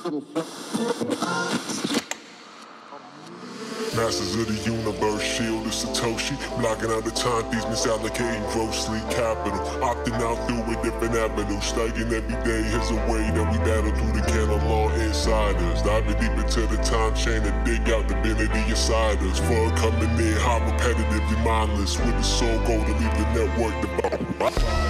Masters of the universe, shield is Satoshi. Blocking out the time thieves, misallocating grossly capital. Opting out through a different avenue. Studying every day is a way that we battle through the canon law inside us. Diving deep into the time chain and dig out divinity inside us. For coming in, how repetitively mindless. With the soul goal to leave the network devout.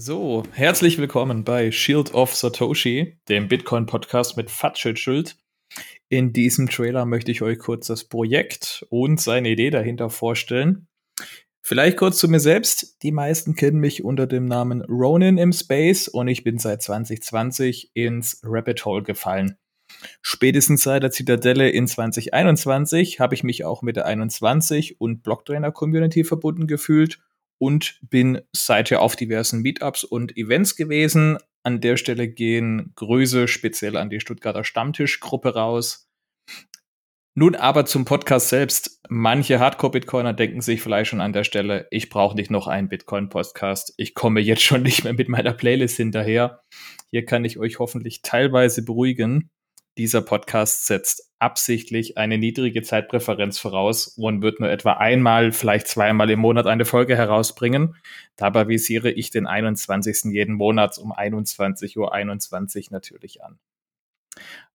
So, herzlich willkommen bei Shield of Satoshi, dem Bitcoin-Podcast mit Fatschelschild. In diesem Trailer möchte ich euch kurz das Projekt und seine Idee dahinter vorstellen. Vielleicht kurz zu mir selbst. Die meisten kennen mich unter dem Namen Ronin im Space und ich bin seit 2020 ins Rabbit Hole gefallen. Spätestens seit der Zitadelle in 2021 habe ich mich auch mit der 21 und Blocktrainer Community verbunden gefühlt und bin seither auf diversen Meetups und Events gewesen. An der Stelle gehen Grüße speziell an die Stuttgarter Stammtischgruppe raus. Nun aber zum Podcast selbst. Manche Hardcore-Bitcoiner denken sich vielleicht schon an der Stelle, ich brauche nicht noch einen Bitcoin-Podcast. Ich komme jetzt schon nicht mehr mit meiner Playlist hinterher. Hier kann ich euch hoffentlich teilweise beruhigen. Dieser Podcast setzt absichtlich eine niedrige Zeitpräferenz voraus und wird nur etwa einmal, vielleicht zweimal im Monat eine Folge herausbringen. Dabei visiere ich den 21. jeden Monats um 21.21 Uhr 21 natürlich an.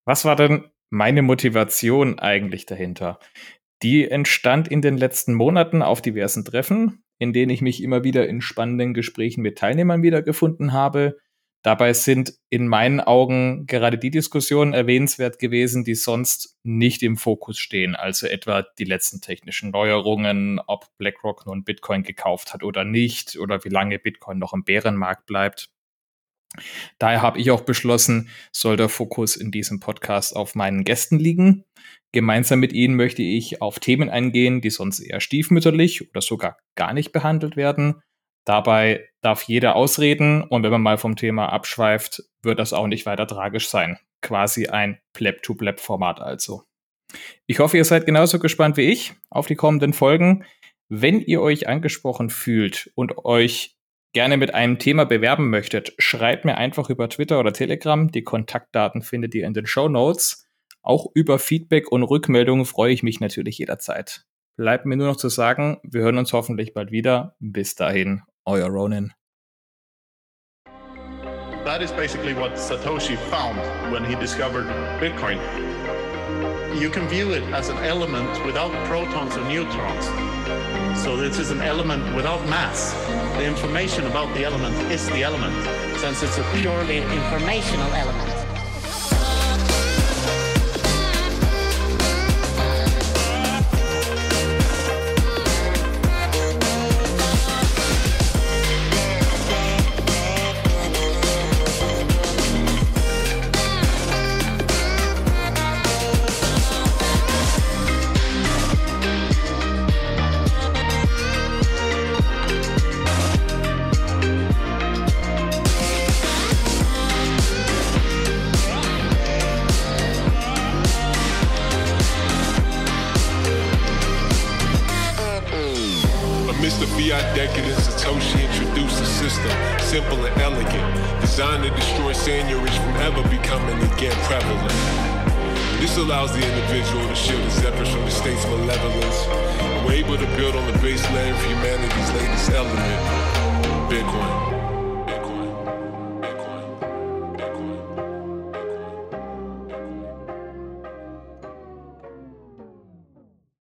Was war denn meine Motivation eigentlich dahinter? Die entstand in den letzten Monaten auf diversen Treffen, in denen ich mich immer wieder in spannenden Gesprächen mit Teilnehmern wiedergefunden habe. Dabei sind in meinen Augen gerade die Diskussionen erwähnenswert gewesen, die sonst nicht im Fokus stehen. Also etwa die letzten technischen Neuerungen, ob BlackRock nun Bitcoin gekauft hat oder nicht, oder wie lange Bitcoin noch im Bärenmarkt bleibt. Daher habe ich auch beschlossen, soll der Fokus in diesem Podcast auf meinen Gästen liegen. Gemeinsam mit ihnen möchte ich auf Themen eingehen, die sonst eher stiefmütterlich oder sogar gar nicht behandelt werden. Dabei darf jeder ausreden und wenn man mal vom Thema abschweift, wird das auch nicht weiter tragisch sein. Quasi ein Pleb-to-Pleb-Format also. Ich hoffe, ihr seid genauso gespannt wie ich auf die kommenden Folgen. Wenn ihr euch angesprochen fühlt und euch gerne mit einem Thema bewerben möchtet, schreibt mir einfach über Twitter oder Telegram. Die Kontaktdaten findet ihr in den Show Notes. Auch über Feedback und Rückmeldungen freue ich mich natürlich jederzeit. Bleibt mir nur noch zu sagen, wir hören uns hoffentlich bald wieder. Bis dahin, euer Ronin. That is basically what Satoshi found when he discovered Bitcoin. You can view it as an element without protons or neutrons. So this is an element without mass. The information about the element is the element, since it's a purely informational element. Fiat decadence, Satoshi introduced a system, simple and elegant, designed to destroy seigniorage from ever becoming again prevalent. This allows the individual to shield his efforts from the state's malevolence. We're able to build on the base layer of humanity's latest element, Bitcoin.